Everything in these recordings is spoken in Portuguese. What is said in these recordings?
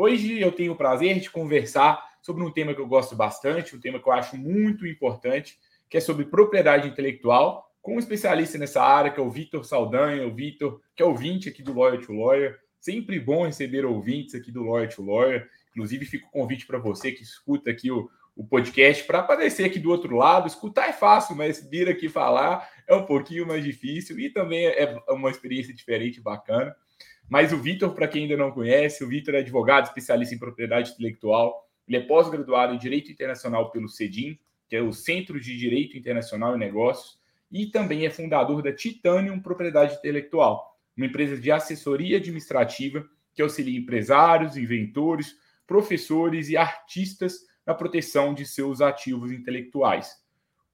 Hoje eu tenho o prazer de conversar sobre um tema que eu gosto bastante, um tema que eu acho muito importante, que é sobre propriedade intelectual, com um especialista nessa área, que é o Vitor Saldanha, o Vitor, que é ouvinte aqui do Lawyer to Lawyer. Sempre bom receber ouvintes aqui do Lawyer to Lawyer. Inclusive, fica o convite para você que escuta aqui o, o podcast para aparecer aqui do outro lado. Escutar é fácil, mas vir aqui falar é um pouquinho mais difícil e também é uma experiência diferente, bacana. Mas o Vitor, para quem ainda não conhece, o Vitor é advogado especialista em propriedade intelectual. Ele é pós-graduado em Direito Internacional pelo CEDIM, que é o Centro de Direito Internacional e Negócios, e também é fundador da Titanium Propriedade Intelectual, uma empresa de assessoria administrativa que auxilia empresários, inventores, professores e artistas na proteção de seus ativos intelectuais.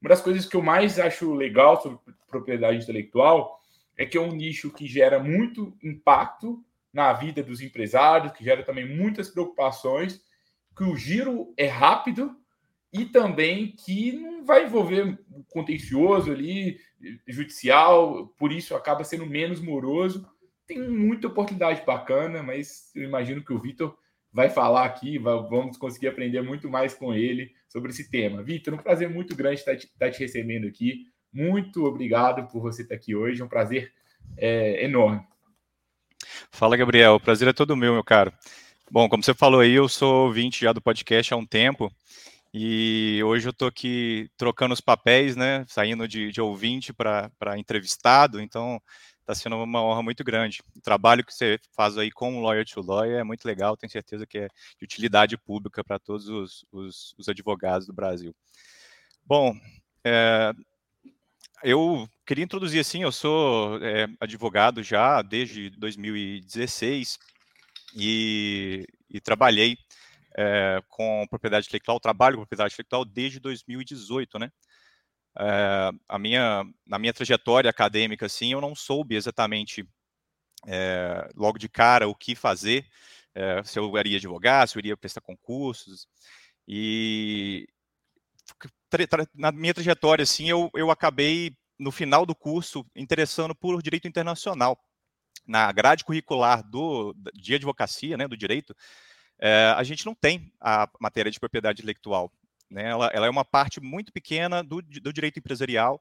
Uma das coisas que eu mais acho legal sobre propriedade intelectual é que é um nicho que gera muito impacto na vida dos empresários, que gera também muitas preocupações, que o giro é rápido e também que não vai envolver contencioso ali, judicial, por isso acaba sendo menos moroso. Tem muita oportunidade bacana, mas eu imagino que o Vitor vai falar aqui, vamos conseguir aprender muito mais com ele sobre esse tema. Vitor, um prazer muito grande estar te, estar te recebendo aqui. Muito obrigado por você estar aqui hoje. É um prazer é, enorme. Fala, Gabriel. O prazer é todo meu, meu caro. Bom, como você falou aí, eu sou ouvinte já do podcast há um tempo. E hoje eu estou aqui trocando os papéis, né? Saindo de, de ouvinte para entrevistado. Então, está sendo uma honra muito grande. O trabalho que você faz aí com o Lawyer to Lawyer é muito legal, tenho certeza que é de utilidade pública para todos os, os, os, advogados do Brasil. Bom, é, eu queria introduzir assim, eu sou é, advogado já desde 2016 e, e trabalhei é, com propriedade intelectual, trabalho com propriedade intelectual desde 2018, né? É, a minha, na minha trajetória acadêmica, assim, eu não soube exatamente logo de cara o que fazer, se eu iria advogar, se eu iria prestar concursos, e na minha trajetória, assim, eu, eu acabei, no final do curso, interessando por direito internacional. Na grade curricular do, de advocacia, né, do direito, é, a gente não tem a matéria de propriedade intelectual. Né? Ela, ela é uma parte muito pequena do, do direito empresarial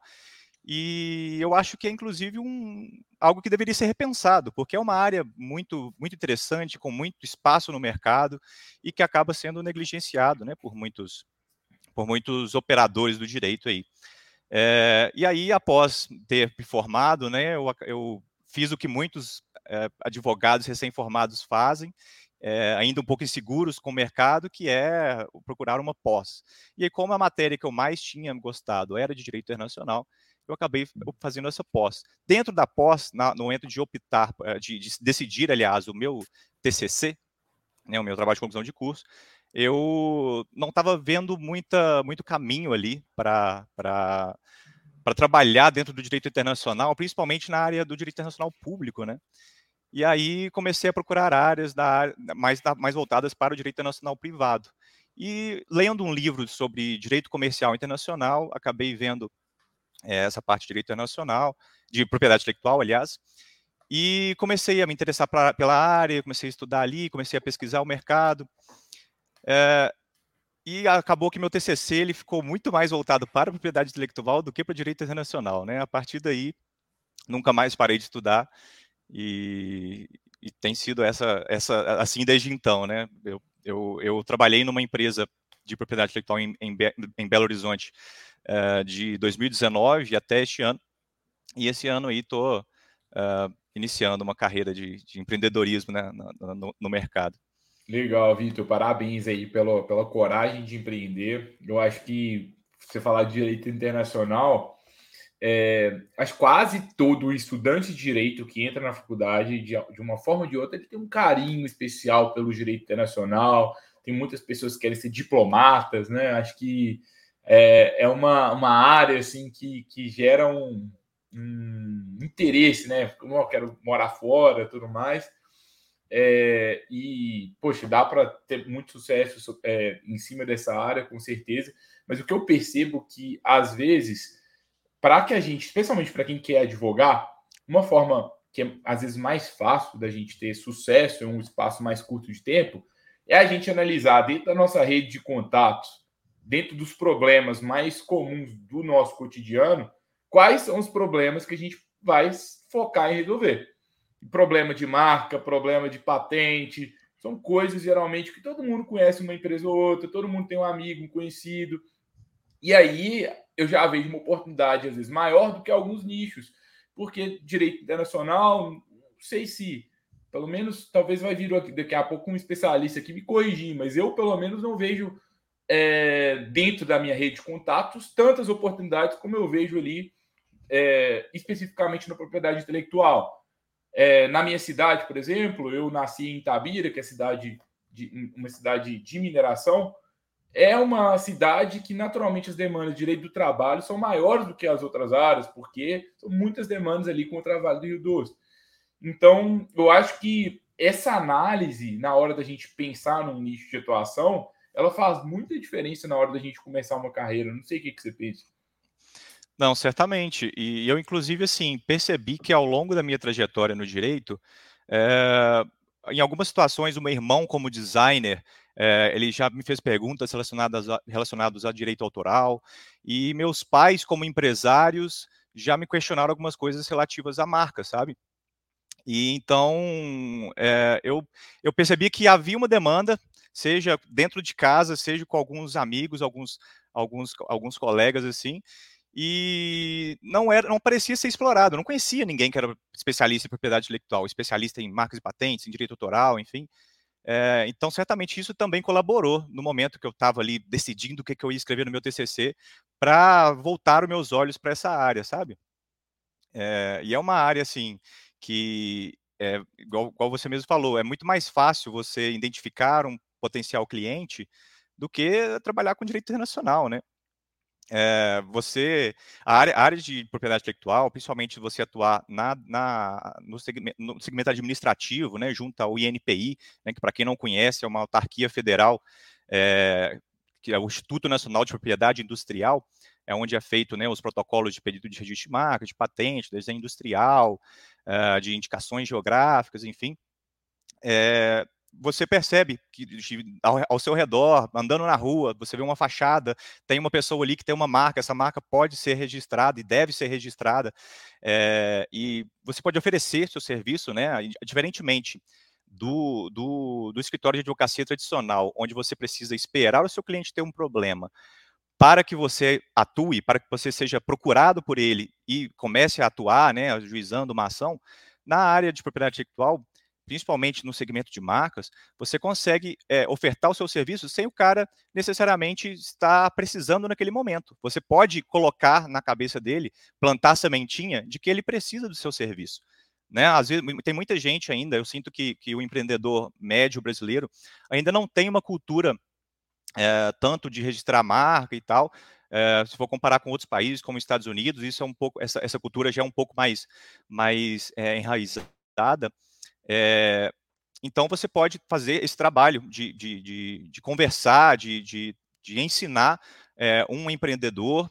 e eu acho que é inclusive um, algo que deveria ser repensado, porque é uma área muito, muito interessante, com muito espaço no mercado e que acaba sendo negligenciado né, por muitos por muitos operadores do direito aí. É, e aí, após ter me formado, né, eu, eu fiz o que muitos é, advogados recém-formados fazem, é, ainda um pouco inseguros com o mercado, que é procurar uma pós. E aí, como a matéria que eu mais tinha gostado era de direito internacional, eu acabei fazendo essa pós. Dentro da pós, na, no momento de optar, de, de, decidir, aliás, o meu TCC, né, o meu trabalho de conclusão de curso, eu não estava vendo muita, muito caminho ali para trabalhar dentro do direito internacional, principalmente na área do direito internacional público, né? E aí comecei a procurar áreas da, mais, da, mais voltadas para o direito internacional privado. E lendo um livro sobre direito comercial internacional, acabei vendo é, essa parte de direito internacional, de propriedade intelectual, aliás, e comecei a me interessar pra, pela área, comecei a estudar ali, comecei a pesquisar o mercado. É, e acabou que meu TCC ele ficou muito mais voltado para a propriedade intelectual do que para direito internacional, né? A partir daí, nunca mais parei de estudar e, e tem sido essa, essa assim desde então, né? Eu, eu, eu trabalhei numa empresa de propriedade intelectual em, em, em Belo Horizonte uh, de 2019 até este ano, e esse ano aí estou uh, iniciando uma carreira de, de empreendedorismo né, no, no, no mercado. Legal, Vitor. Parabéns aí pela, pela coragem de empreender. Eu acho que você falar de direito internacional é, acho quase todo estudante de direito que entra na faculdade, de, de uma forma ou de outra, ele tem um carinho especial pelo direito internacional. Tem muitas pessoas que querem ser diplomatas, né? Acho que é, é uma, uma área assim que, que gera um, um interesse, né? Eu quero morar fora, tudo mais. É, e, poxa, dá para ter muito sucesso é, em cima dessa área, com certeza. Mas o que eu percebo que, às vezes, para que a gente, especialmente para quem quer advogar, uma forma que é, às vezes, mais fácil da gente ter sucesso em um espaço mais curto de tempo é a gente analisar dentro da nossa rede de contatos, dentro dos problemas mais comuns do nosso cotidiano, quais são os problemas que a gente vai focar em resolver problema de marca, problema de patente, são coisas geralmente que todo mundo conhece uma empresa ou outra, todo mundo tem um amigo, um conhecido. E aí eu já vejo uma oportunidade, às vezes, maior do que alguns nichos, porque direito internacional, não sei se, pelo menos, talvez vai vir daqui a pouco um especialista aqui me corrigir, mas eu, pelo menos, não vejo é, dentro da minha rede de contatos tantas oportunidades como eu vejo ali, é, especificamente na propriedade intelectual. É, na minha cidade, por exemplo, eu nasci em Itabira, que é cidade de, uma cidade de mineração. É uma cidade que naturalmente as demandas de direito do trabalho são maiores do que as outras áreas, porque são muitas demandas ali contra a Vale do Rio Doce. Então, eu acho que essa análise, na hora da gente pensar num nicho de atuação, ela faz muita diferença na hora da gente começar uma carreira. Não sei o que, que você pensa. Não, certamente. E eu, inclusive, assim, percebi que ao longo da minha trajetória no direito, é, em algumas situações, o meu irmão, como designer, é, ele já me fez perguntas relacionadas a, relacionadas a direito autoral, e meus pais, como empresários, já me questionaram algumas coisas relativas à marca, sabe? E então é, eu, eu percebi que havia uma demanda, seja dentro de casa, seja com alguns amigos, alguns, alguns, alguns colegas assim, e não era, não parecia ser explorado. Eu não conhecia ninguém que era especialista em propriedade intelectual, especialista em marcas e patentes, em direito autoral, enfim. É, então, certamente isso também colaborou no momento que eu estava ali decidindo o que, que eu ia escrever no meu TCC para voltar os meus olhos para essa área, sabe? É, e é uma área assim que, é, igual, igual você mesmo falou, é muito mais fácil você identificar um potencial cliente do que trabalhar com direito internacional, né? É, você a área, a área, de propriedade intelectual, principalmente você atuar na, na no, segmento, no, segmento, administrativo, né, junto ao INPI, né, que para quem não conhece é uma autarquia federal, é, que é o Instituto Nacional de Propriedade Industrial, é onde é feito né, os protocolos de pedido de registro de marca, de patente, desenho industrial, é, de indicações geográficas, enfim. É, você percebe que ao, seu redor, andando na rua, você vê uma fachada, tem uma pessoa ali que tem uma marca, essa marca pode ser registrada e deve ser registrada, é, e você pode oferecer seu serviço, né, diferentemente do, do, do escritório de advocacia tradicional, onde você precisa esperar o seu cliente ter um problema para que você atue, para que você seja procurado por ele e comece a atuar, né, ajuizando uma ação, na área de propriedade intelectual, principalmente no segmento de marcas, você consegue é, ofertar o seu serviço sem o cara necessariamente estar precisando naquele momento. Você pode colocar na cabeça dele, plantar a sementinha de que ele precisa do seu serviço. Né? Às vezes tem muita gente ainda, eu sinto que, que o empreendedor médio brasileiro ainda não tem uma cultura é, tanto de registrar marca e tal. É, se for comparar com outros países, como os Estados Unidos, isso é um pouco, essa, essa cultura já é um pouco mais, mais enraizada. É, então, você pode fazer esse trabalho de, de, de, de conversar, de, de, de ensinar é, um empreendedor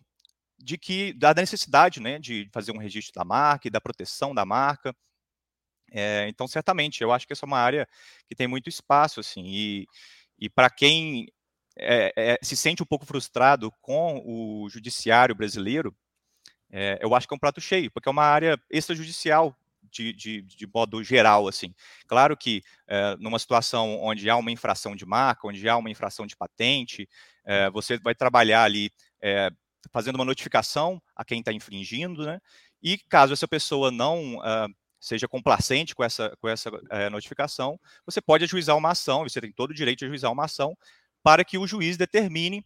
de que da necessidade né, de fazer um registro da marca e da proteção da marca. É, então, certamente, eu acho que essa é uma área que tem muito espaço, assim, e, e para quem é, se sente um pouco frustrado com o judiciário brasileiro, eu acho que é um prato cheio, porque é uma área extrajudicial de, de, de modo geral, assim. Claro que é, numa situação onde há uma infração de marca, onde há uma infração de patente, é, você vai trabalhar ali é, fazendo uma notificação a quem está infringindo, né? E caso essa pessoa não seja complacente com essa, com essa notificação, você pode ajuizar uma ação, você tem todo o direito de ajuizar uma ação para que o juiz determine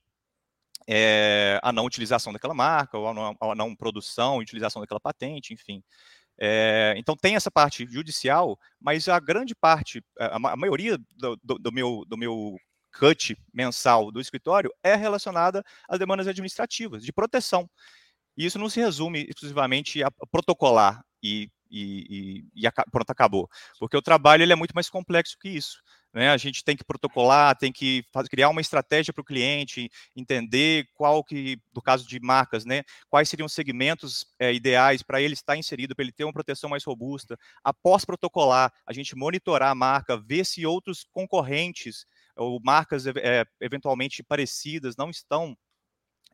é, a não utilização daquela marca, ou a não, a não produção e utilização daquela patente, enfim. É, então tem essa parte judicial, mas a grande parte, a, a maioria do, do, do, meu, do meu cut mensal do escritório é relacionada às demandas administrativas, de proteção. E isso não se resume exclusivamente a protocolar e, e, e, e pronto, acabou. Porque o trabalho ele é muito mais complexo que isso. Né? A gente tem que protocolar, tem que criar uma estratégia para o cliente, entender qual que, no caso de marcas, né, quais seriam os segmentos é, ideais para ele estar inserido, para ele ter uma proteção mais robusta. Após protocolar, a gente monitorar a marca, ver se outros concorrentes ou marcas é, eventualmente parecidas não estão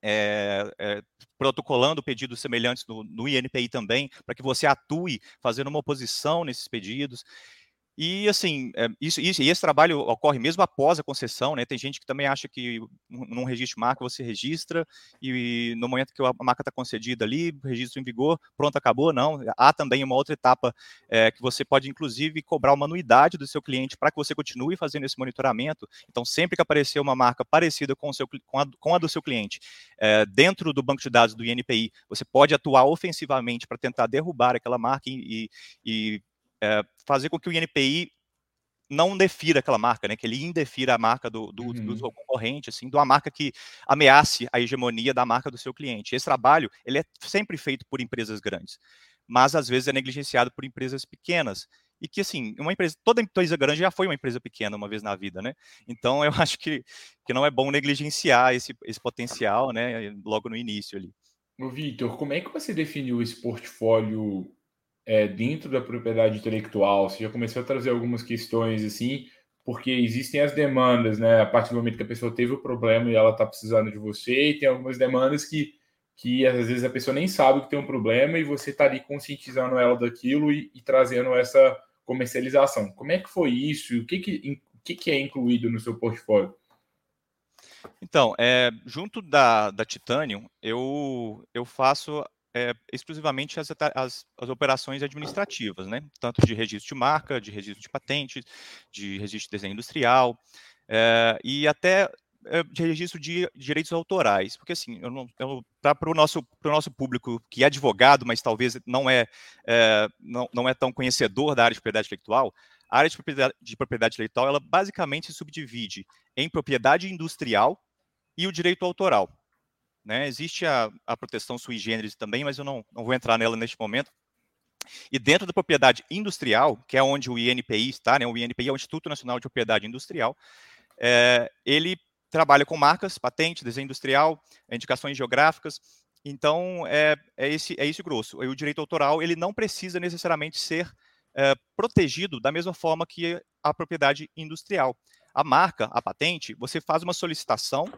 é, é, protocolando pedidos semelhantes no, no INPI também, para que você atue fazendo uma oposição nesses pedidos. E assim, é, isso, isso, e esse trabalho ocorre mesmo após a concessão, né? Tem gente que também acha que num registro de marca você registra e no momento que a marca está concedida ali, registro em vigor, pronto, acabou. Não, há também uma outra etapa é, que você pode, inclusive, cobrar uma anuidade do seu cliente para que você continue fazendo esse monitoramento. Então, sempre que aparecer uma marca parecida com, o seu, com, a, com a do seu cliente, é, dentro do banco de dados do INPI, você pode atuar ofensivamente para tentar derrubar aquela marca e, e é, fazer com que o INPI não defira aquela marca, né? Que ele indefira a marca do, do, uhum. do, concorrente, assim, de uma marca que ameace a hegemonia da marca do seu cliente. Esse trabalho ele é sempre feito por empresas grandes, mas às vezes é negligenciado por empresas pequenas. E que, assim, uma empresa, toda empresa grande já foi uma empresa pequena uma vez na vida, né? Então, eu acho que, que não é bom negligenciar esse, esse potencial, né? Logo no início ali. Vitor, como é que você definiu esse portfólio é, dentro da propriedade intelectual? Você já começou a trazer algumas questões assim, porque existem as demandas, né? A partir do momento que a pessoa teve o problema e ela está precisando de você, e tem algumas demandas que, que às vezes a pessoa nem sabe que tem um problema e você está ali conscientizando ela daquilo e, e, trazendo essa comercialização. Como é que foi isso? O que, que, o que, que é incluído no seu portfólio? Então, é, junto da, da Titanium, eu, eu faço é, exclusivamente as, as, as, operações administrativas, né? tanto de registro de marca, de registro de patentes, de registro de desenho industrial, é, e até é, de registro de direitos autorais, porque assim, para o nosso, nosso público que é advogado, mas talvez não é, é, não, não é tão conhecedor da área de propriedade intelectual, a área de propriedade, de propriedade intelectual, ela basicamente se subdivide em propriedade industrial e o direito autoral. Né? Existe a, a proteção sui generis também, mas eu não, não vou entrar nela neste momento. E dentro da propriedade industrial, que é onde o INPI está, né? o INPI é o Instituto Nacional de Propriedade Industrial, é, ele trabalha com marcas, patente, desenho industrial, indicações geográficas. Então, é, é, esse, é esse grosso. E o direito autoral ele não precisa necessariamente ser é, protegido da mesma forma que a propriedade industrial. A marca, a patente, você faz uma solicitação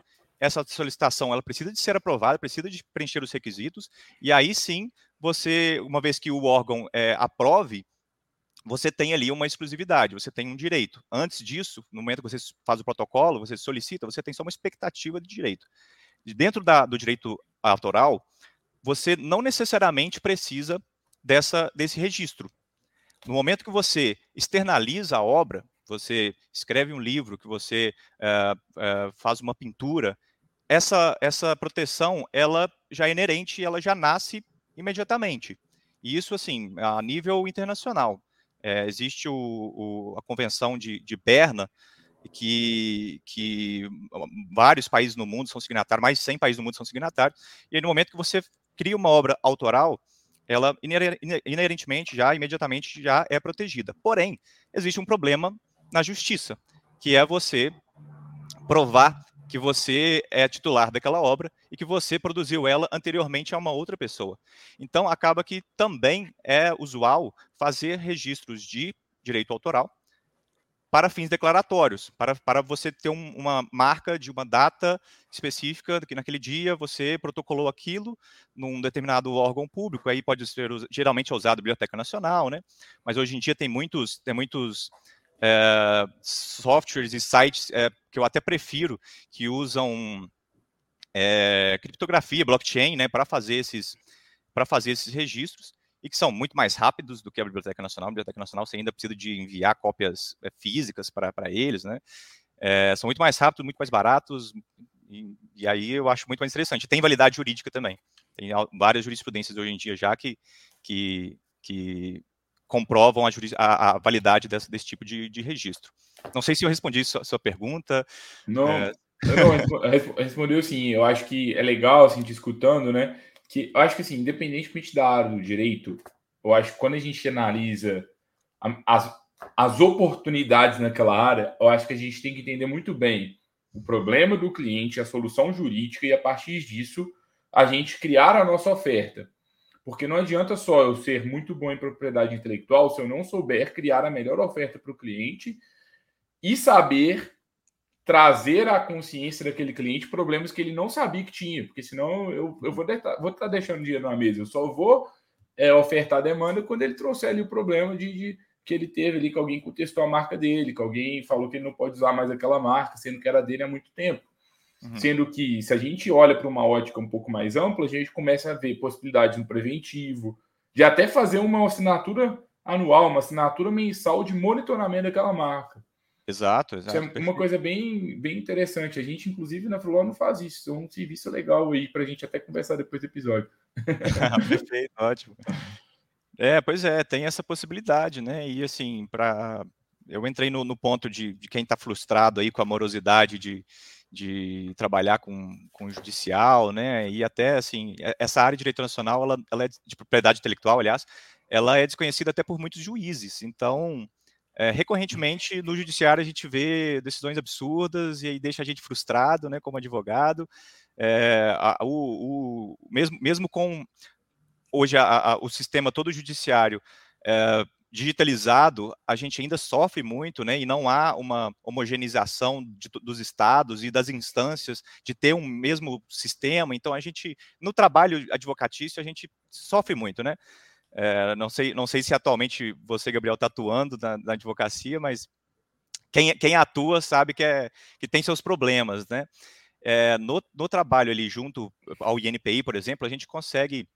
essa solicitação ela precisa de ser aprovada, precisa de preencher os requisitos, e aí sim, você, uma vez que o órgão é, aprove, você tem ali uma exclusividade, você tem um direito. Antes disso, no momento que você faz o protocolo, você solicita, você tem só uma expectativa de direito. Dentro da, do direito autoral, você não necessariamente precisa dessa, desse registro. No momento que você externaliza a obra, você escreve um livro, que você uh, uh, faz uma pintura, essa, essa proteção, ela já é inerente, ela já nasce imediatamente. E isso, assim, a nível internacional. É, existe o, o, a Convenção de, de Berna, que, que vários países no mundo são signatários, mais de 100 países no mundo são signatários, e aí no momento que você cria uma obra autoral, ela inerentemente, já imediatamente, já é protegida. Porém, existe um problema na justiça, que é você provar que você é titular daquela obra e que você produziu ela anteriormente a uma outra pessoa. Então, acaba que também é usual fazer registros de direito autoral para fins declaratórios, para, para você ter um, uma marca de uma data específica, que naquele dia você protocolou aquilo num determinado órgão público, aí pode ser, geralmente é usado a Biblioteca Nacional, né? Mas hoje em dia tem muitos, tem muitos é, softwares e sites é, que eu até prefiro, que usam é, criptografia, blockchain, né, para fazer esses para fazer esses registros e que são muito mais rápidos do que a Biblioteca Nacional. A Biblioteca Nacional você ainda precisa de enviar cópias físicas para eles, né? são muito mais rápidos, muito mais baratos, e aí eu acho muito mais interessante. Tem validade jurídica também. Tem várias jurisprudências hoje em dia já que, que, que comprovam a, a, a validade desse, desse tipo de, de, registro. Não sei se eu respondi a sua, sua pergunta. Não, é... não respondeu sim. Eu acho que é legal, assim, te escutando, né? Que eu acho que, assim, independentemente da área do direito, eu acho que quando a gente analisa as, as oportunidades naquela área, eu acho que a gente tem que entender muito bem o problema do cliente, a solução jurídica, e a partir disso, a gente criar a nossa oferta. Porque não adianta só eu ser muito bom em propriedade intelectual se eu não souber criar a melhor oferta para o cliente e saber trazer à consciência daquele cliente problemas que ele não sabia que tinha, porque senão eu, eu vou estar vou tá deixando dinheiro na mesa, eu só vou é, ofertar a demanda quando ele trouxer ali o problema de, de, que ele teve ali, que alguém contestou a marca dele, que alguém falou que ele não pode usar mais aquela marca, sendo que era dele há muito tempo. Uhum. Sendo que, se a gente olha para uma ótica um pouco mais ampla, a gente começa a ver possibilidades no preventivo, de até fazer uma assinatura anual, uma assinatura mensal de monitoramento daquela marca. Exato, exato. Isso é uma coisa bem, bem interessante. A gente, inclusive, na Flor não faz isso. É um serviço legal aí para a gente até conversar depois do episódio. Perfeito, ótimo. É, pois é, tem essa possibilidade, né? E assim, para eu entrei no, no ponto de, de quem está frustrado aí com a morosidade de, de trabalhar com, com judicial, né? E até assim, essa área de direito nacional, ela, ela é de propriedade intelectual, aliás, ela é desconhecida até por muitos juízes. Então, é, recorrentemente no judiciário a gente vê decisões absurdas e aí deixa a gente frustrado, né, como advogado. É, a, o, o, mesmo, mesmo com hoje a, a, o sistema todo judiciário é, digitalizado, a gente ainda sofre muito, né? E não há uma homogeneização de, dos estados e das instâncias de ter um mesmo sistema. Então, a gente, no trabalho advocatício, a gente sofre muito, né? É, não, sei, não sei se atualmente você, Gabriel, está atuando na, na, advocacia, mas quem, quem atua sabe que, é, que tem seus problemas, né? É, no, no trabalho ali junto ao INPI, por exemplo, a gente consegue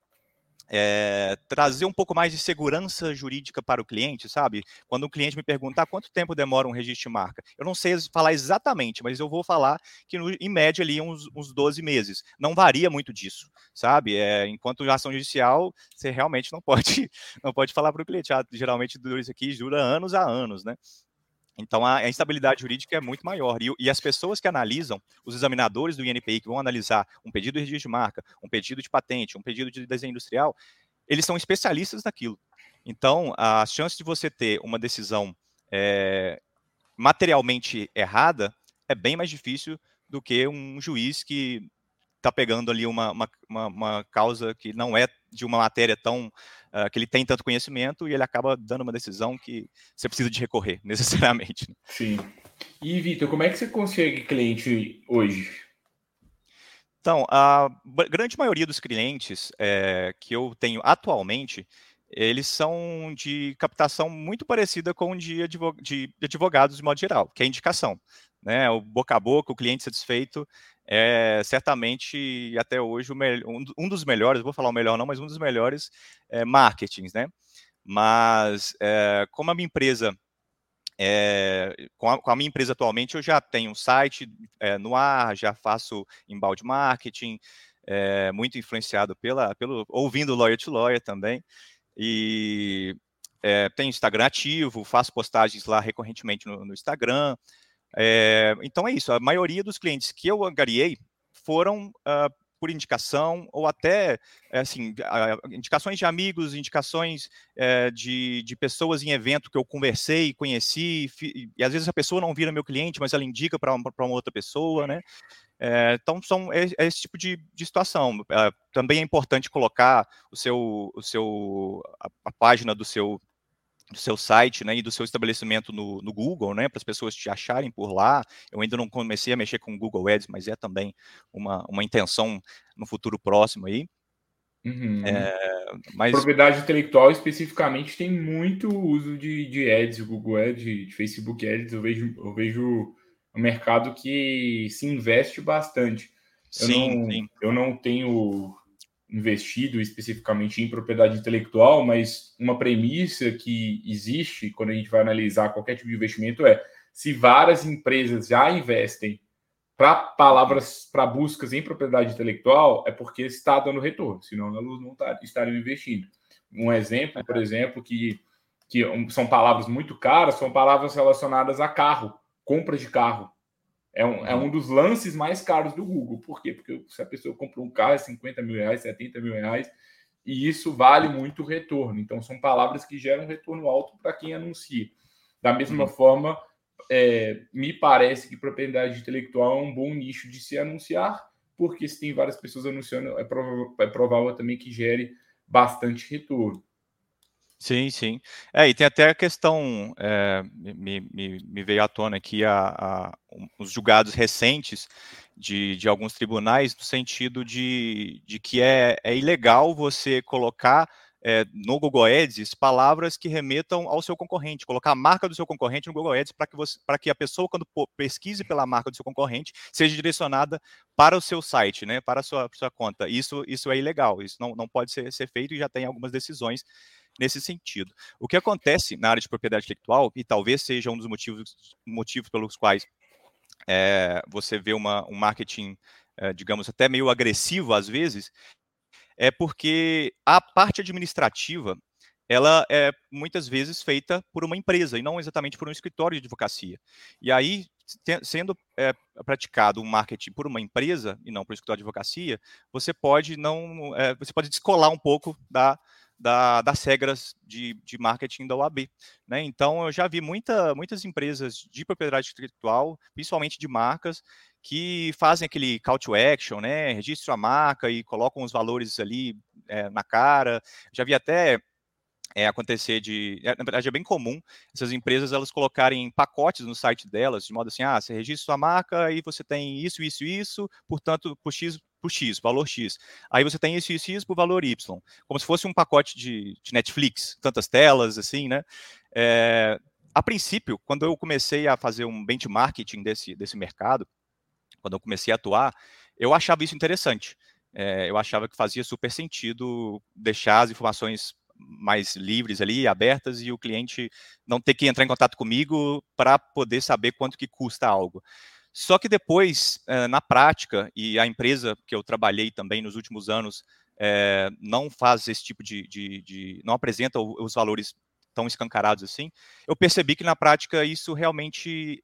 é, trazer um pouco mais de segurança jurídica para o cliente, sabe? Quando o cliente me perguntar quanto tempo demora um registro de marca, eu não sei falar exatamente, mas eu vou falar que no, em média ali uns, uns 12 meses. Não varia muito disso, sabe? É, enquanto ação judicial, você realmente não pode, não pode falar para o cliente. Ah, geralmente isso aqui dura anos a anos, né? Então, a, a instabilidade jurídica é muito maior. E, e, as pessoas que analisam, os examinadores do INPI, que vão analisar um pedido de registro de marca, um pedido de patente, um pedido de desenho industrial, eles são especialistas naquilo. Então, a chance de você ter uma decisão é, materialmente errada é bem mais difícil do que um juiz que está pegando ali uma, uma, uma, causa que não é de uma matéria tão uh, que ele tem tanto conhecimento e ele acaba dando uma decisão que você precisa de recorrer necessariamente. Né? Sim. E Vitor, como é que você consegue cliente hoje? Então, a grande maioria dos clientes é, que eu tenho atualmente, eles são de captação muito parecida com de, de advogados de modo geral, que é indicação. Né? O boca a boca, o cliente satisfeito, é certamente até hoje um, dos melhores, vou falar o melhor não, mas um dos melhores é, marketings, né? Mas é, como a minha empresa é, com, a, com, a, minha empresa atualmente eu já tenho um site é, no ar, já faço embalde marketing, é, muito influenciado pela, pelo ouvindo Lawyer to Lawyer também e é, tenho Instagram ativo, faço postagens lá recorrentemente no, no Instagram, é, então é isso, a maioria dos clientes que eu angariei foram uh, por indicação ou até assim indicações de amigos, indicações é, de, de pessoas em evento que eu conversei, conheci e, e às vezes a pessoa não vira meu cliente, mas ela indica para uma, outra pessoa, né? É, então são é, é, esse tipo de, de situação. É, também é importante colocar o seu, o seu a, a página do seu do seu site né, e do seu estabelecimento no, no Google, né, para as pessoas te acharem por lá. Eu ainda não comecei a mexer com o Google Ads, mas é também uma, uma intenção no futuro próximo aí. Uhum. É, mas... Propriedade intelectual especificamente tem muito uso de, de ads, Google Ads, de Facebook Ads. Eu vejo, eu vejo um mercado que se investe bastante. Eu sim, não, sim. Eu não tenho investido especificamente em propriedade intelectual, mas uma premissa que existe quando a gente vai analisar qualquer tipo de investimento é se várias empresas já investem para palavras, para buscas em propriedade intelectual, é porque está dando retorno, senão elas não tá, estariam investindo. Um exemplo, por exemplo, que, que são palavras muito caras, são palavras relacionadas a carro, compra de carro. É um, é um dos lances mais caros do Google. Por quê? Porque se a pessoa compra um carro é 50 mil reais, 70 mil reais, e isso vale muito retorno. Então, são palavras que geram retorno alto para quem anuncia. Da mesma uhum. forma, é, me parece que propriedade intelectual é um bom nicho de se anunciar, porque se tem várias pessoas anunciando, é provável, é provável também que gere bastante retorno. Sim, sim. É, e tem até a questão, é, me, me, me, veio à tona aqui a, a, os julgados recentes de, de alguns tribunais, no sentido de, de que é, é ilegal você colocar é, no Google Ads palavras que remetam ao seu concorrente, colocar a marca do seu concorrente no Google Ads para que, que a pessoa, quando pesquise pela marca do seu concorrente, seja direcionada para o seu site, né, para a sua, sua conta. Isso, isso é ilegal, isso não, não pode ser, ser feito e já tem algumas decisões nesse sentido. O que acontece na área de propriedade intelectual, e talvez seja um dos motivos, motivos pelos quais é, você vê uma, um marketing, é, digamos, até meio agressivo às vezes, é porque a parte administrativa ela é muitas vezes feita por uma empresa e não exatamente por um escritório de advocacia. E aí, sendo é, praticado um marketing por uma empresa e não por um escritório de advocacia, você pode não, é, você pode descolar um pouco da, da, das regras de, de, marketing da OAB. Né? Então, eu já vi muita, muitas empresas de propriedade intelectual, principalmente de marcas, que fazem aquele call to action, né? Registram a marca e colocam os valores ali é, na cara. Já vi até é, acontecer de. É, na verdade, é bem comum essas empresas elas colocarem pacotes no site delas, de modo assim: ah, você registra sua marca e você tem isso, isso, isso, portanto, por X, por X, valor X. Aí você tem isso, isso, isso por valor Y. Como se fosse um pacote de, de Netflix, tantas telas, assim, né? É, a princípio, quando eu comecei a fazer um benchmarking desse, desse mercado, quando eu comecei a atuar, eu achava isso interessante. É, eu achava que fazia super sentido deixar as informações mais livres ali, abertas, e o cliente não ter que entrar em contato comigo para poder saber quanto que custa algo. Só que depois, é, na prática, e a empresa que eu trabalhei também nos últimos anos é, não faz esse tipo de, de, de, não apresenta os valores tão escancarados assim, eu percebi que na prática isso realmente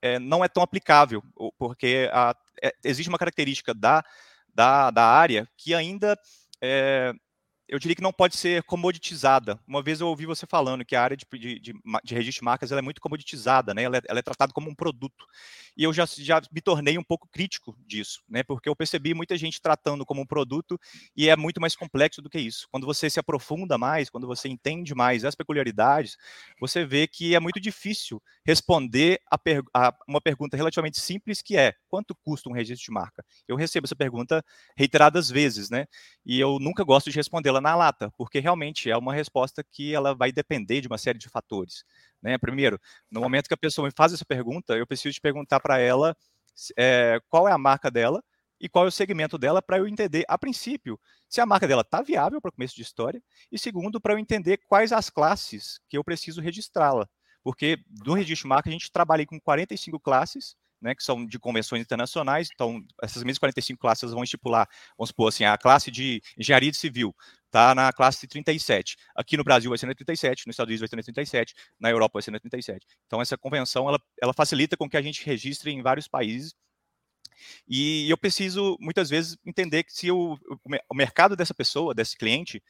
é, não é tão aplicável, porque a, existe uma característica da, da, da área que ainda eu diria que não pode ser comoditizada. Uma vez eu ouvi você falando que a área de, de, de, de registro de marcas é muito comoditizada, né? Ela é, ela é, tratada como um produto. E eu já, já me tornei um pouco crítico disso, né? Porque eu percebi muita gente tratando como um produto e é muito mais complexo do que isso. Quando você se aprofunda mais, quando você entende mais as peculiaridades, você vê que é muito difícil responder a, per, a uma pergunta relativamente simples que é quanto custa um registro de marca? Eu recebo essa pergunta reiteradas vezes, né? E eu nunca gosto de respondê-la na lata, porque realmente é uma resposta que ela vai depender de uma série de fatores. Né? Primeiro, no momento que a pessoa me faz essa pergunta, eu preciso de perguntar para ela é, qual é a marca dela e qual é o segmento dela para eu entender, a princípio, se a marca dela está viável para começo de história, e segundo, para eu entender quais as classes que eu preciso registrá-la. Porque no registro de marca a gente trabalha com 45 classes, né, que são de convenções internacionais, então essas mesmas 45 classes vão estipular, vamos supor assim, a classe de engenharia de civil está na classe 37. Aqui no Brasil vai ser na 37, nos Estados Unidos vai ser na 37, na Europa vai ser na 37. Então essa convenção ela, ela facilita com que a gente registre em vários países e eu preciso muitas vezes entender que se o, o mercado dessa pessoa, desse cliente,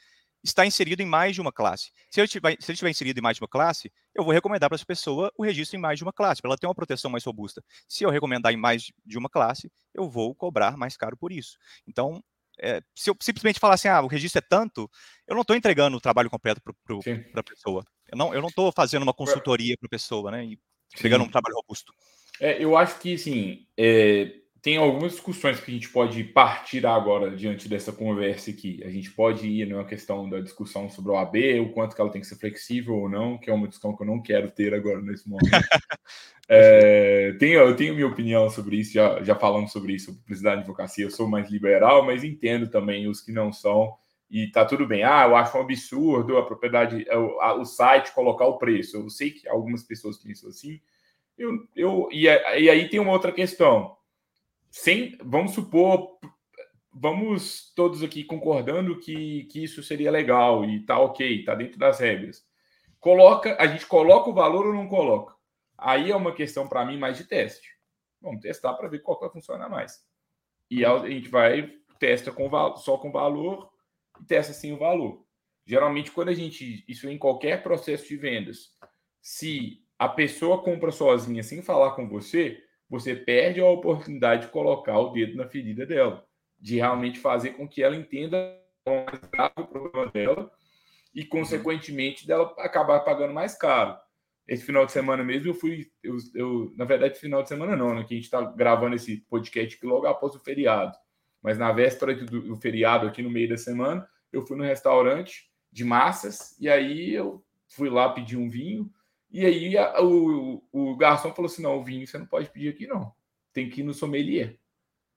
está inserido em mais de uma classe. Se ele, tiver, se ele estiver inserido em mais de uma classe, eu vou recomendar para essa pessoa o registro em mais de uma classe, para ela ter uma proteção mais robusta. Se eu recomendar em mais de uma classe, eu vou cobrar mais caro por isso. Então, é, se eu simplesmente falar assim, ah, o registro é tanto, eu não estou entregando o trabalho completo para a pessoa. Eu não estou fazendo uma consultoria para a pessoa, né? E entregando Sim. um trabalho robusto. É, eu acho que, assim, é, tem algumas discussões que a gente pode partir agora diante dessa conversa aqui. A gente pode ir numa questão da discussão sobre o AB, o quanto que ela tem que ser flexível ou não, que é uma discussão que eu não quero ter agora nesse momento. é, tenho, eu tenho minha opinião sobre isso, já, já falamos sobre isso, publicidade de advocacia, eu sou mais liberal, mas entendo também os que não são, e tá tudo bem. Ah, eu acho um absurdo a propriedade, o, a, o site colocar o preço. Eu sei que algumas pessoas pensam assim, eu, eu, e, e aí tem uma outra questão sem, vamos supor, vamos todos aqui concordando que, que isso seria legal e tá ok, tá dentro das regras. Coloca, a gente coloca o valor ou não coloca? Aí é uma questão para mim mais de teste. Vamos testar para ver qual vai funcionar mais. E a gente vai testa com só com valor e testa sem o valor. Geralmente quando a gente isso em qualquer processo de vendas, se a pessoa compra sozinha sem falar com você, você perde a oportunidade de colocar o dedo na ferida dela de realmente fazer com que ela entenda mais grave o problema dela e, consequentemente, dela acabar pagando mais caro. Esse final de semana mesmo eu fui, eu, eu na verdade, final de semana não, né? Que a gente está gravando esse podcast aqui logo após o feriado. Mas na véspera do, do feriado, aqui no meio da semana, eu fui no restaurante de massas e aí eu fui lá pedir um vinho. E aí a, o, o garçom falou assim: não, o vinho você não pode pedir aqui, não. Tem que ir no sommelier.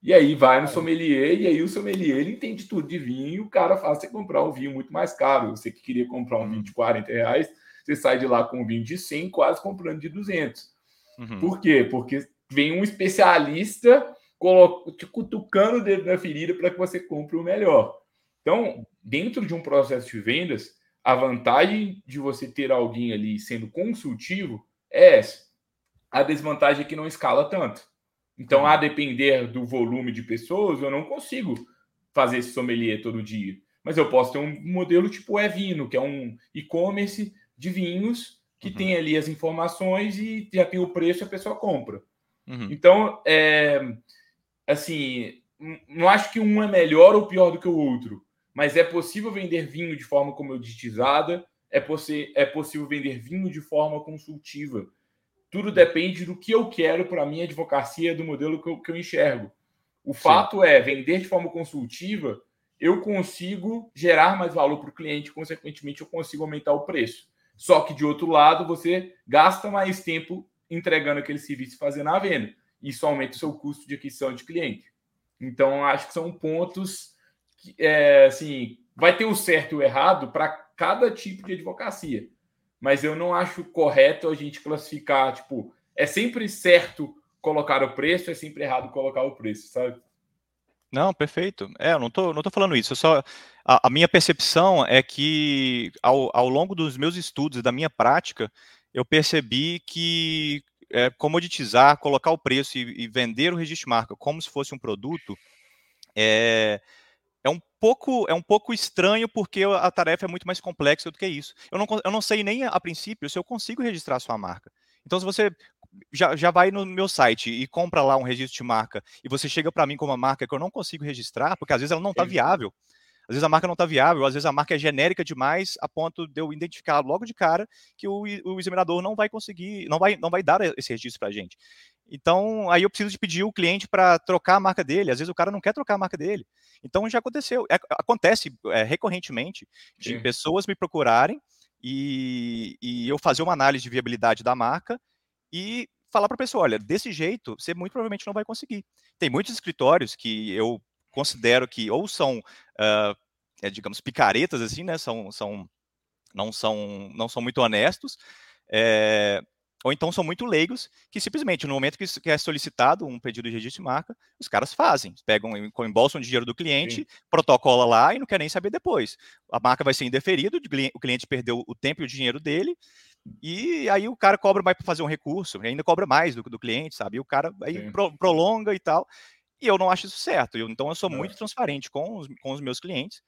E aí vai no sommelier, e aí o sommelier ele entende tudo de vinho, e o cara faz você comprar um vinho muito mais caro. Você que queria comprar um vinho de 40 reais, você sai de lá com um vinho de 100, quase comprando de 200. Uhum. Por quê? Porque vem um especialista te cutucando o dedo na ferida para que você compre o melhor. Então, dentro de um processo de vendas, a vantagem de você ter alguém ali sendo consultivo é essa. A desvantagem é que não escala tanto. Então, a depender do volume de pessoas, eu não consigo fazer esse sommelier todo dia. Mas eu posso ter um modelo tipo Evino, que é um e-commerce de vinhos que uhum. tem ali as informações e já tem o preço e a pessoa compra. Uhum. Então, é, assim, não acho que um é melhor ou pior do que o outro, mas é possível vender vinho de forma comoditizada, é, é possível vender vinho de forma consultiva. Tudo depende do que eu quero para a minha advocacia, do modelo que eu, que eu enxergo. O Sim. fato é, vender de forma consultiva, eu consigo gerar mais valor para o cliente, consequentemente, eu consigo aumentar o preço. Só que, de outro lado, você gasta mais tempo entregando aquele serviço e fazendo a venda. Isso aumenta o seu custo de aquisição de cliente. Então, acho que são pontos é, assim, vai ter o certo e o errado para cada tipo de advocacia mas eu não acho correto a gente classificar, tipo, é sempre certo colocar o preço, é sempre errado colocar o preço, sabe? Não, perfeito. É, eu não tô, não tô falando isso. Só a, a, minha percepção é que ao, ao longo dos meus estudos e da minha prática, eu percebi que é, comoditizar, colocar o preço e, e, vender o registro de marca como se fosse um produto é, é um pouco é um pouco estranho porque a tarefa é muito mais complexa do que isso. Eu não, eu não sei nem a princípio se eu consigo registrar a sua marca. Então, se você já, já vai no meu site e compra lá um registro de marca e você chega para mim com uma marca que eu não consigo registrar, porque às vezes ela não está viável. Às vezes a marca não está viável, às vezes a marca é genérica demais a ponto de eu identificar logo de cara que o, o examinador não vai conseguir, não vai, não vai dar esse registro para a gente. Então, aí eu preciso de pedir o cliente para trocar a marca dele. Às vezes o cara não quer trocar a marca dele. Então, já aconteceu. É, acontece é, recorrentemente de Sim. pessoas me procurarem e, e eu fazer uma análise de viabilidade da marca e falar para a pessoa: olha, desse jeito você muito provavelmente não vai conseguir. Tem muitos escritórios que eu considero que ou são, uh, é, digamos, picaretas, assim, né? São, são, não, são, não são muito honestos. É, ou então são muito leigos, que simplesmente no momento que é solicitado um pedido de registro de marca, os caras fazem, pegam, embolsam o dinheiro do cliente, Sim. protocola lá e não quer nem saber depois. A marca vai ser indeferida, o cliente perdeu o tempo e o dinheiro dele, e aí o cara cobra mais para fazer um recurso, ainda cobra mais do, do cliente, sabe? E o cara aí pro, prolonga e tal. E eu não acho isso certo. Eu, então eu sou muito transparente com os, com os meus clientes.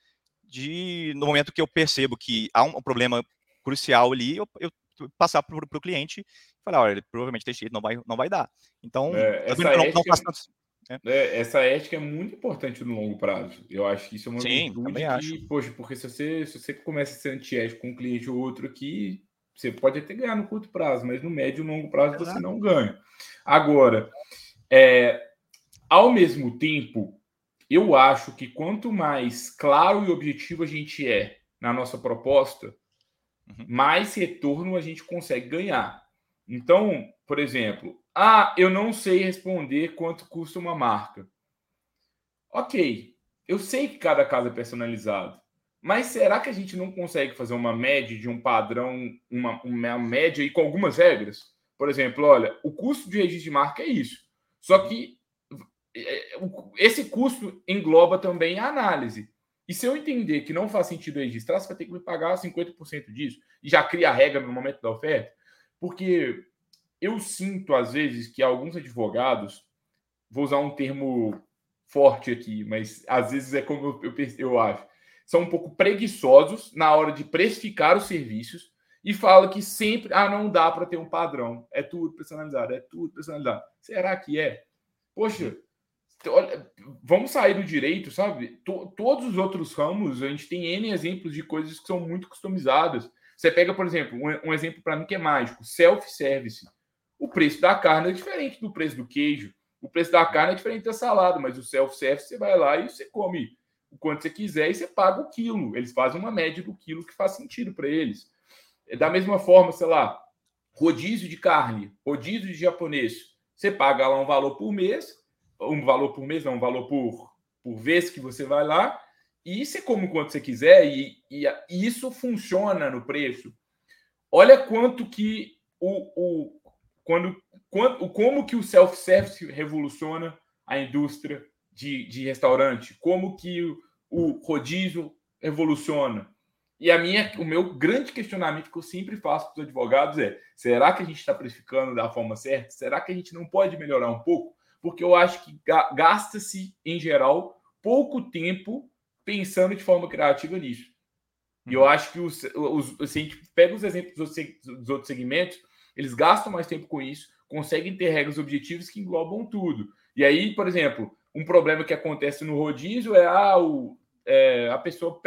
De no momento que eu percebo que há um problema crucial ali, eu, eu passar para o cliente e falar, olha, provavelmente desse jeito não vai, não vai dar. Então, é, essa, não, ética, não tanto, né? é, essa ética é muito importante no longo prazo. Eu acho que isso é uma Sim, virtude que, poxa, porque se você, se você começa a ser antiético com um cliente ou outro aqui, você pode até ganhar no curto prazo, mas no médio e longo prazo você não ganha. Agora, é, ao mesmo tempo, eu acho que quanto mais claro e objetivo a gente é na nossa proposta, uhum. mais retorno a gente consegue ganhar. Então, por exemplo, ah, eu não sei responder quanto custa uma marca. Ok, eu sei que cada caso é personalizado, mas será que a gente não consegue fazer uma média de um padrão, uma, uma média e com algumas regras? Por exemplo, olha, o custo de registro de marca é isso. Só que é, esse custo engloba também a análise. E se eu entender que não faz sentido registrar, você vai ter que me pagar 50% disso. E já cria a regra no momento da oferta. Porque eu sinto, às vezes, que alguns advogados, vou usar um termo forte aqui, mas às vezes é como eu, eu, eu acho, são um pouco preguiçosos na hora de precificar os serviços e fala que sempre, ah, não dá para ter um padrão, é tudo personalizado, é tudo personalizado. Será que é? Poxa, olha, vamos sair do direito, sabe? todos os outros ramos, a gente tem N exemplos de coisas que são muito customizadas. Você pega, por exemplo, um, um exemplo para mim que é mágico: self-service. O preço da carne é diferente do preço do queijo. O preço da carne é diferente da salada, mas o self-service você vai lá e você come o quanto você quiser e você paga o quilo. Eles fazem uma média do quilo que faz sentido para eles. Da mesma forma, sei lá, rodízio de carne, rodízio de japonês. Você paga lá um valor por mês, um valor por mês, não, um valor por, por vez que você vai lá, e você come quanto você quiser, e, e, e isso funciona no preço. Olha quanto que o, o quando, quando como que o self-service revoluciona a indústria de, de restaurante, como que o, o rodízio revoluciona. E a minha, o meu grande questionamento que eu sempre faço para os advogados é: será que a gente está precificando da forma certa? Será que a gente não pode melhorar um pouco? Porque eu acho que gasta-se, em geral, pouco tempo pensando de forma criativa nisso. E eu uhum. acho que os, os, se a gente pega os exemplos dos, dos outros segmentos, eles gastam mais tempo com isso, conseguem ter regras objetivas que englobam tudo. E aí, por exemplo, um problema que acontece no rodízio é, ah, o, é, a pessoa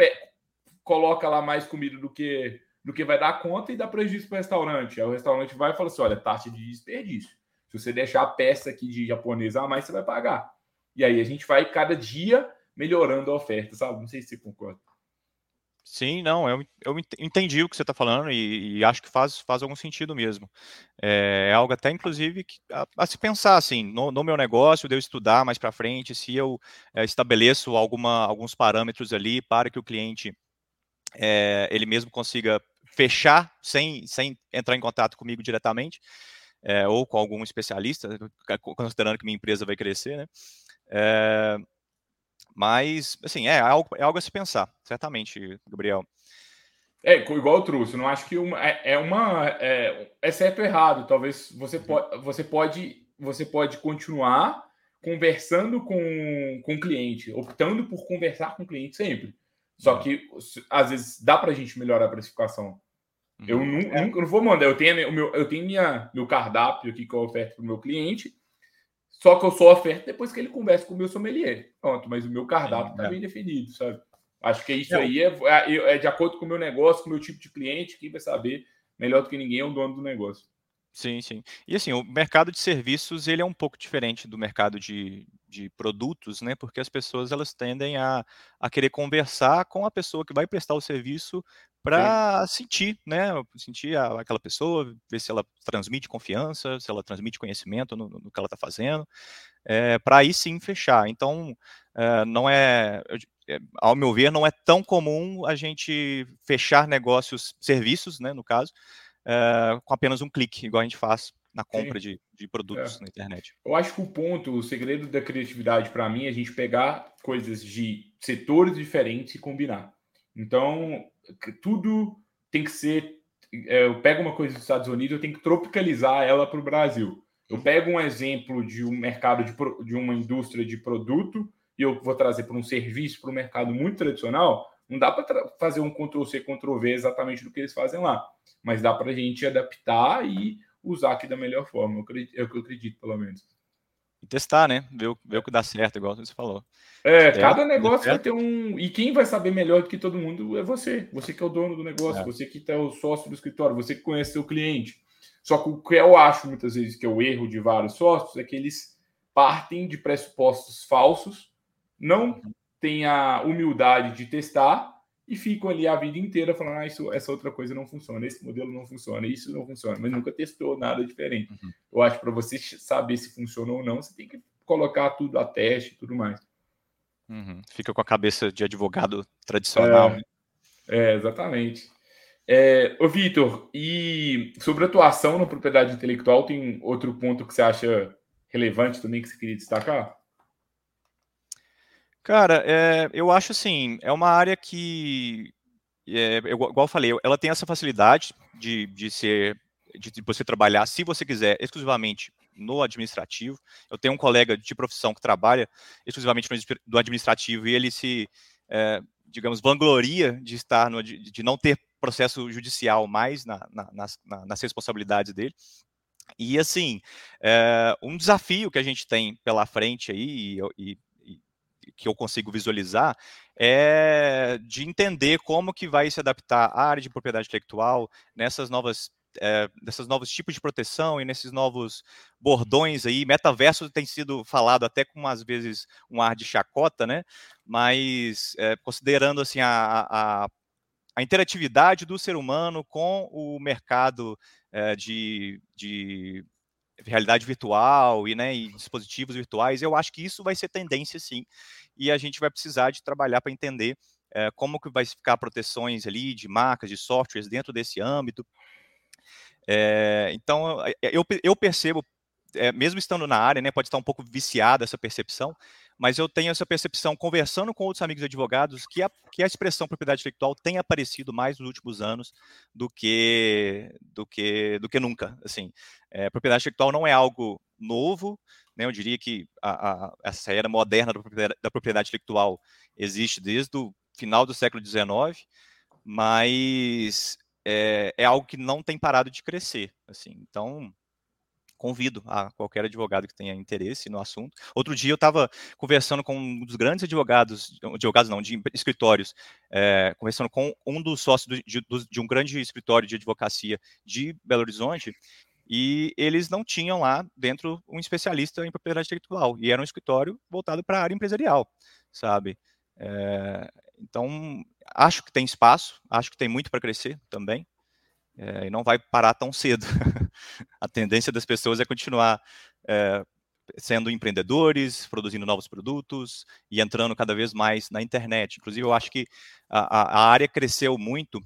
coloca lá mais comida do que do que vai dar conta e dá prejuízo para o restaurante. Aí o restaurante vai e fala assim: olha, taxa de desperdício. Se você deixar a peça aqui de japonês a mais, você vai pagar. E aí a gente vai cada dia melhorando a oferta, sabe? Não sei se você concorda. Sim, não, eu, eu entendi o que você está falando e, e, acho que faz, faz algum sentido mesmo. É, é algo até, inclusive, que, a, a, se pensar assim, no, no meu negócio, de eu estudar mais para frente, se eu é, estabeleço alguma, alguns parâmetros ali para que o cliente é, ele mesmo consiga fechar sem, sem entrar em contato comigo diretamente, é, ou com algum especialista, considerando que minha empresa vai crescer, né? É, mas, assim, é algo, é algo a se pensar, certamente, Gabriel. É, igual eu trouxe, não acho que uma, é, é uma. É, é certo ou errado. Talvez você, uhum. po, você, pode, você pode continuar conversando com, com o cliente, optando por conversar com o cliente sempre. Só uhum. que, às vezes, dá para a gente melhorar a precificação. Eu uhum. nunca, é. não vou mandar. Eu tenho, o meu, eu tenho minha, meu cardápio aqui que eu oferto para o meu cliente. Só que eu só oferto depois que ele conversa com o meu sommelier. Pronto, mas o meu cardápio está é. bem definido, sabe? Acho que isso aí é, é, é, de acordo com o meu negócio, com o meu tipo de cliente, quem vai saber melhor do que ninguém é o dono do negócio. Sim, sim. E assim, o mercado de serviços ele é um pouco diferente do mercado de, de produtos, né? Porque as pessoas elas tendem a, a querer conversar com a pessoa que vai prestar o serviço para sentir, né? Sentir a, aquela pessoa, ver se ela transmite confiança, se ela transmite conhecimento no, no que ela está fazendo, é, para aí sim fechar. Então, é, não é, é, ao meu ver, não é tão comum a gente fechar negócios, serviços, né? No caso, é, com apenas um clique, igual a gente faz na compra de, de, produtos é. na internet. Eu acho que o ponto, o segredo da criatividade para mim é a gente pegar coisas de setores diferentes e combinar. Então, tudo tem que ser. É, eu pego uma coisa dos Estados Unidos, eu tenho que tropicalizar ela para o Brasil. Eu uhum. pego um exemplo de um mercado de, de uma indústria de produto e eu vou trazer para um serviço, para um mercado muito tradicional. Não dá para fazer um Ctrl-C, Ctrl-V exatamente do que eles fazem lá, mas dá para a gente adaptar e usar aqui da melhor forma. Eu acredito, é o que eu acredito, pelo menos. E testar, né? Ver, ver o que dá certo, igual você falou. É, é cada negócio vai ter um. E quem vai saber melhor do que todo mundo é você. Você que é o dono do negócio, é. você que é o sócio do escritório, você que conhece seu cliente. Só que o que eu acho muitas vezes que é o erro de vários sócios é que eles partem de pressupostos falsos, não uhum. Têm a humildade de testar e ficam ali a vida inteira falando: ah, isso, essa outra coisa não funciona, esse modelo não funciona, isso não funciona, mas nunca testou nada diferente. Uhum. Eu acho que para você saber se funciona ou não, você tem que colocar tudo a teste e tudo mais. Uhum. Fica com a cabeça de advogado tradicional. É, né? é exatamente. É, ô, Vitor, e sobre atuação na propriedade intelectual, tem outro ponto que você acha relevante também que você queria destacar? Cara, é, eu acho assim, é uma área que, é, igual eu falei, ela tem essa facilidade de, de ser, de, de você trabalhar, se você quiser, exclusivamente no administrativo. Eu tenho um colega de profissão que trabalha exclusivamente no, administrativo e ele se, é, digamos, vangloria de estar no, de, de, não ter processo judicial mais na, na, nas, na, nas responsabilidades dele. E assim, é, um desafio que a gente tem pela frente aí, e, e que eu consigo visualizar é de entender como que vai se adaptar a área de propriedade intelectual nessas novas é, nesses novos tipos de proteção e nesses novos bordões aí, metaverso tem sido falado até com às vezes um ar de chacota, né? Mas é, considerando assim a, a, a, interatividade do ser humano com o mercado é, de, de realidade virtual e, né, e dispositivos virtuais, eu acho que isso vai ser tendência sim, e a gente vai precisar de trabalhar para entender é, como que vai ficar proteções ali de marcas, de softwares dentro desse âmbito. É, então, eu, eu percebo, é, mesmo estando na área, né, pode estar um pouco viciada essa percepção, mas eu tenho essa percepção, conversando com outros amigos advogados, que a, que a expressão propriedade intelectual tem aparecido mais nos últimos anos do que do que do que nunca. Assim, é, propriedade intelectual não é algo novo, né? Eu diria que a, a, essa era moderna da propriedade, da propriedade intelectual existe desde o final do século XIX, mas é, é algo que não tem parado de crescer. Assim, então convido a qualquer advogado que tenha interesse no assunto. Outro dia eu estava conversando com um dos grandes advogados, advogados não, de escritórios, é, conversando com um dos sócios de, de, um grande escritório de advocacia de Belo Horizonte, e eles não tinham lá dentro um especialista em propriedade intelectual, e era um escritório voltado para a área empresarial, sabe? É, então, acho que tem espaço, acho que tem muito para crescer também, é, e não vai parar tão cedo. a tendência das pessoas é continuar é, sendo empreendedores, produzindo novos produtos e entrando cada vez mais na internet. Inclusive, eu acho que a, a área cresceu muito,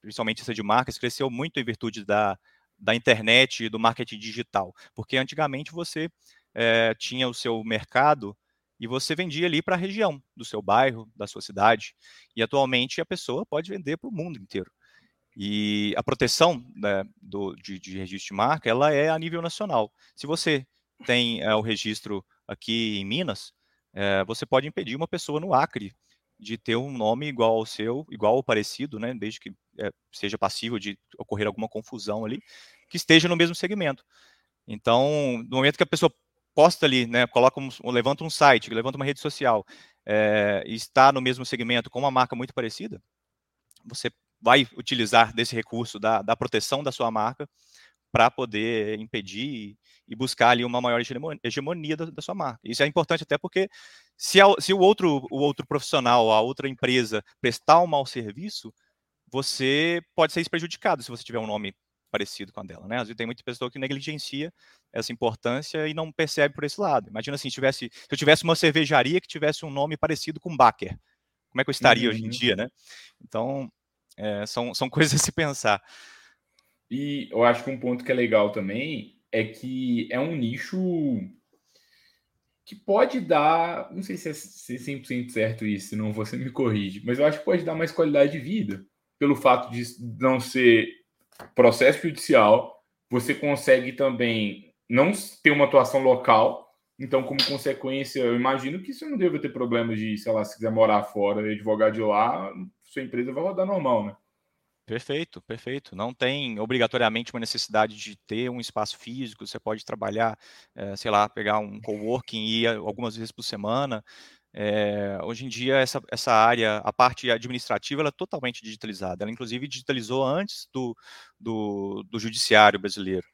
principalmente essa de marcas, cresceu muito em virtude da, da internet e do marketing digital. Porque antigamente você é, tinha o seu mercado e você vendia ali para a região do seu bairro, da sua cidade. E atualmente a pessoa pode vender para o mundo inteiro. E a proteção né, do, de, de, registro de marca, ela é a nível nacional. Se você tem é, o registro aqui em Minas, é, você pode impedir uma pessoa no Acre de ter um nome igual ao seu, igual ou parecido, né, desde que é, seja passível de ocorrer alguma confusão ali, que esteja no mesmo segmento. Então, no momento que a pessoa posta ali, né, coloca um, levanta um site, levanta uma rede social, e está no mesmo segmento com uma marca muito parecida, você vai utilizar desse recurso da, da proteção da sua marca para poder impedir e buscar ali uma maior hegemonia da, da, sua marca. Isso é importante até porque se, a, se o, outro, o outro profissional, a outra empresa prestar um mau serviço, você pode ser prejudicado se você tiver um nome parecido com a dela, né? Às vezes tem muita pessoa que negligencia essa importância e não percebe por esse lado. Imagina assim, se, tivesse, se eu tivesse uma cervejaria que tivesse um nome parecido com Baker, como é que eu estaria uhum. hoje em uhum. dia, né? Então, é, são, são coisas a se pensar. E eu acho que um ponto que é legal também é que é um nicho que pode dar, não sei se é 100% certo isso, não você me corrige, mas eu acho que pode dar mais qualidade de vida, pelo fato de não ser processo judicial, você consegue também não ter uma atuação local, então como consequência, eu imagino que você não deve ter problemas de, sei lá, se quiser morar fora e advogar de lá, sua empresa vai rodar normal, né? Perfeito, perfeito. Não tem obrigatoriamente uma necessidade de ter um espaço físico. Você pode trabalhar, é, sei lá, pegar um coworking e ir algumas vezes por semana. É, hoje em dia, essa, essa área, a parte administrativa, ela é totalmente digitalizada. Ela, inclusive, digitalizou antes do, do, do judiciário brasileiro.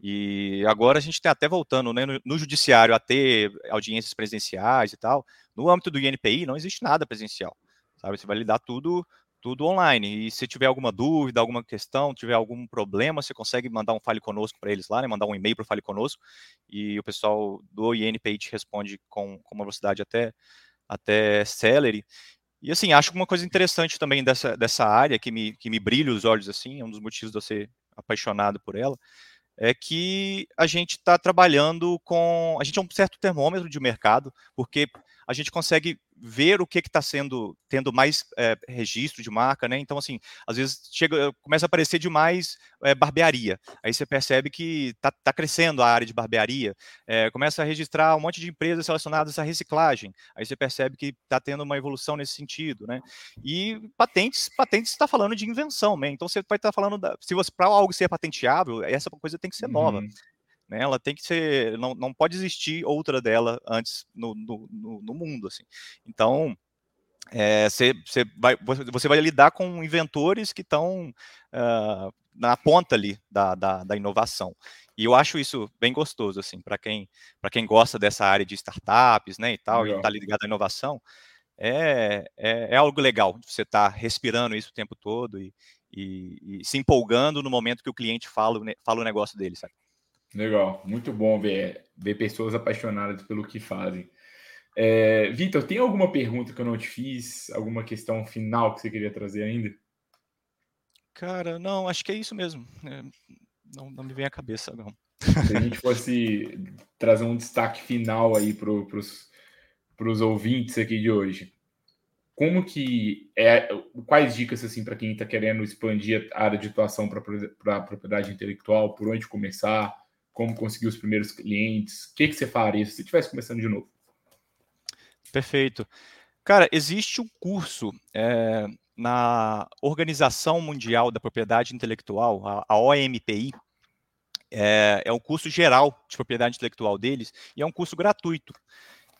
E agora a gente está até voltando né, no, no, judiciário a ter audiências presenciais e tal. No âmbito do INPI, não existe nada presencial sabe? Você vai lidar tudo tudo online. E se tiver alguma dúvida, alguma questão, tiver algum problema, você consegue mandar um Fale Conosco para eles lá, né? mandar um e-mail para o Fale Conosco, e o pessoal do INPI te responde com, com uma velocidade até, até celery. E assim, acho que uma coisa interessante também dessa, dessa área, que me, que me brilha os olhos assim, é um dos motivos de eu ser apaixonado por ela, é que a gente está trabalhando com. A gente é um certo termômetro de mercado, porque a gente consegue ver o que está sendo tendo mais é, registro de marca, né? Então, assim, às vezes chega, começa a aparecer demais é, barbearia. Aí você percebe que está tá crescendo a área de barbearia, é, começa a registrar um monte de empresas relacionadas à reciclagem. Aí você percebe que está tendo uma evolução nesse sentido, né? E patentes, patentes está falando de invenção, né? Então você vai estar tá falando da, se você para algo ser patenteável, essa coisa tem que ser nova. Uhum. Né, ela tem que ser, não, não pode existir outra dela antes no, no, no, mundo, assim. Então, é, você, você, vai, você vai lidar com inventores que estão uh, na ponta ali da, da, da, inovação. E eu acho isso bem gostoso, assim, para quem, quem gosta dessa área de startups, né, e tal, legal. e está ligado à inovação, é, é, é, algo legal você estar tá respirando isso o tempo todo e, e, e, se empolgando no momento que o cliente fala, fala o negócio dele, sabe? Legal, muito bom ver, ver pessoas apaixonadas pelo que fazem. É, Vitor, tem alguma pergunta que eu não te fiz? Alguma questão final que você queria trazer ainda? Cara, não, acho que é isso mesmo. É, não, não me vem à cabeça, não. Se a gente fosse trazer um destaque final aí para os ouvintes aqui de hoje, como que é, quais dicas assim para quem está querendo expandir a área de atuação para a propriedade intelectual, por onde começar? Como conseguir os primeiros clientes? O que, que você faria se você estivesse começando de novo? Perfeito. Cara, existe um curso é, na Organização Mundial da Propriedade Intelectual, a, a OMPI, é, é um curso geral de propriedade intelectual deles e é um curso gratuito.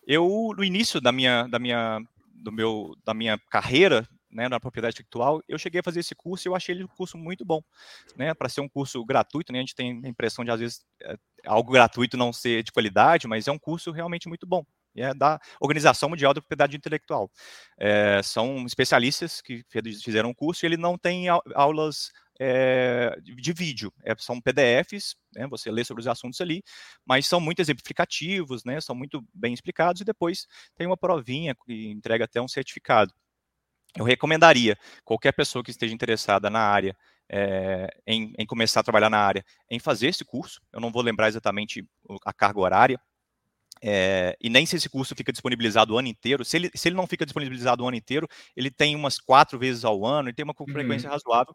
Eu, no início da minha, da minha, do meu, da minha carreira né, na propriedade intelectual, eu cheguei a fazer esse curso e eu achei ele um curso muito bom, né, para ser um curso gratuito, né, a gente tem a impressão de às vezes é, algo gratuito não ser de qualidade, mas é um curso realmente muito bom, e é da Organização Mundial da Propriedade Intelectual. É, são especialistas que fizeram o um curso e ele não tem aulas é, de vídeo, é, são PDFs, né, você lê sobre os assuntos ali, mas são muito exemplificativos, né, são muito bem explicados e depois tem uma provinha que entrega até um certificado eu recomendaria qualquer pessoa que esteja interessada na área, é, em, em, começar a trabalhar na área, em fazer esse curso. Eu não vou lembrar exatamente a carga horária, é, e nem se esse curso fica disponibilizado o ano inteiro. Se ele, se ele não fica disponibilizado o ano inteiro, ele tem umas quatro vezes ao ano e tem uma frequência uhum. razoável.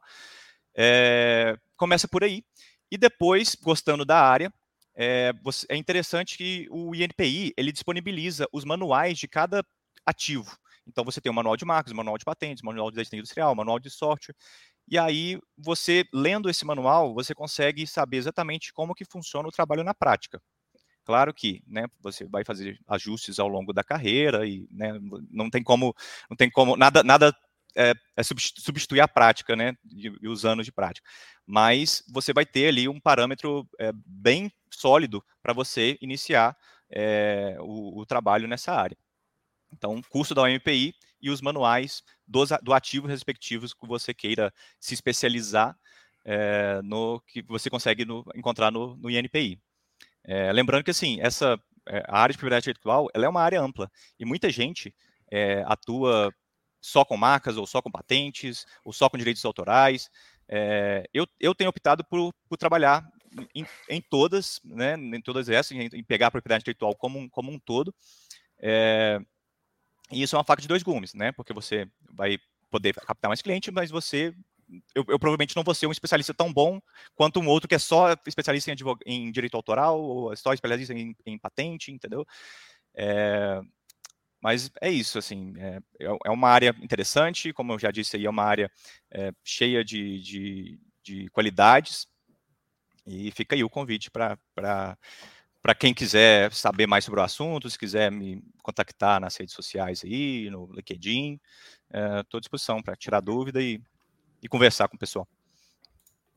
É, começa por aí. E depois, gostando da área, é, você, é interessante que o INPI ele disponibiliza os manuais de cada ativo. Então você tem o manual de marcas, o manual de patentes, o manual de desenho industrial, o manual de software. E aí você lendo esse manual, você consegue saber exatamente como que funciona o trabalho na prática. Claro que, né, você vai fazer ajustes ao longo da carreira e né, não tem como, não tem como nada, nada é, é substituir a prática, né, e, os anos de prática. Mas você vai ter ali um parâmetro é, bem sólido para você iniciar é, o, o trabalho nessa área. Então, curso da OMPI e os manuais dos, do ativo respectivos que você queira se especializar é, no que você consegue no, encontrar no, no INPI. É, lembrando que, assim, essa é, a área de propriedade intelectual ela é uma área ampla e muita gente atua só com marcas, ou só com patentes, ou só com direitos autorais. eu, eu tenho optado por, por trabalhar em, em, todas, né, em todas essas, em, em, pegar a propriedade intelectual como um, como um todo. É, e isso é uma faca de dois gumes, né? Porque você vai poder captar mais cliente, mas você. Eu, eu, provavelmente não vou ser um especialista tão bom quanto um outro que é só especialista em, em direito autoral, ou só especialista em, em patente, entendeu? É, mas é isso, assim, é, é, é uma área interessante, como eu já disse aí, é uma área é, cheia de, de, de, qualidades, e fica aí o convite para para quem quiser saber mais sobre o assunto, se quiser me contactar nas redes sociais aí, no LinkedIn, estou é, à disposição para tirar dúvida e, e conversar com o pessoal.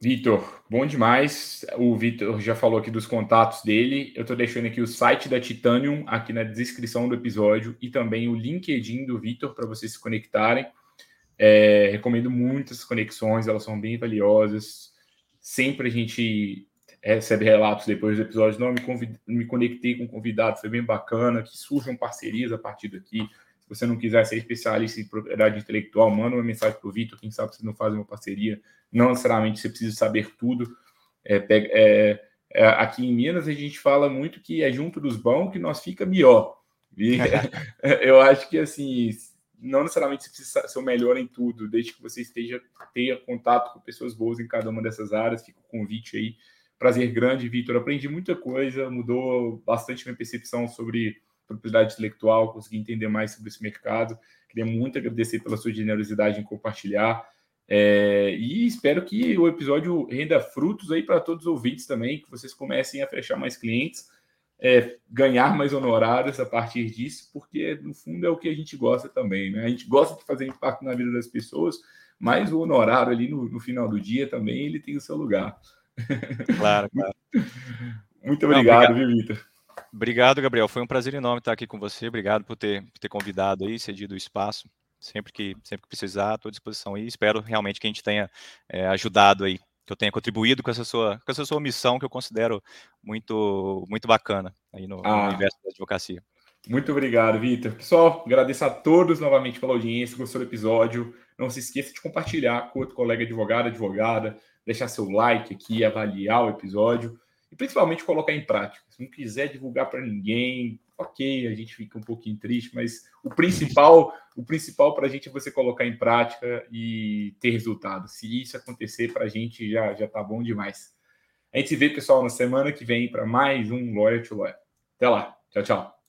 Vitor, bom demais. O Vitor já falou aqui dos contatos dele. Eu estou deixando aqui o site da Titanium aqui na descrição do episódio e também o LinkedIn do Vitor para vocês se conectarem. É, recomendo muitas conexões, elas são bem valiosas. Sempre a gente recebe relatos depois do episódio, não, me, convid... me conectei com convidados, foi bem bacana, que surjam parcerias a partir daqui. Se você não quiser ser especialista em propriedade intelectual, manda uma mensagem para o Vitor, quem sabe você não faz uma parceria. Não necessariamente você precisa saber tudo. É, pega, é, é, aqui em Minas a gente fala muito que é junto dos bons que nós fica melhor. E, eu acho que assim, não necessariamente você precisa ser o melhor em tudo, desde que você esteja tenha contato com pessoas boas em cada uma dessas áreas. Fica o convite aí. Prazer grande, Vitor. Aprendi muita coisa, mudou bastante minha percepção sobre propriedade intelectual, consegui entender mais sobre esse mercado. Queria muito agradecer pela sua generosidade em compartilhar. É, e espero que o episódio renda frutos aí para todos os ouvintes também, que vocês comecem a fechar mais clientes é, ganhar mais honorários a partir disso, porque no fundo é o que a gente gosta também, né? A gente gosta de fazer impacto na vida das pessoas, mas o honorário ali no, no final do dia também ele tem o seu lugar. Claro, claro. Muito obrigado, Não, obrigado. viu, Vitor? Obrigado, Gabriel. Foi um prazer enorme estar aqui com você. Obrigado por ter, por ter convidado aí, cedido o espaço. Sempre que, sempre que precisar, estou à disposição aí. Espero realmente que a gente tenha é, ajudado aí que eu tenha contribuído com essa sua, com essa sua missão que eu considero muito, muito bacana aí no, ah, no universo da advocacia. Muito obrigado, Vitor. Pessoal, agradeço a todos novamente pela audiência, gostou do episódio. Não se esqueça de compartilhar com outro colega advogado, advogada, deixar seu like aqui, avaliar o episódio e principalmente colocar em prática. Se não quiser divulgar para ninguém, ok, a gente fica um pouquinho triste, mas o principal, o principal para a gente é você colocar em prática e ter resultado. Se isso acontecer para a gente já já tá bom demais. A gente se vê, pessoal, na semana que vem para mais um Lawyer to Lawyer. Até lá. Tchau, tchau.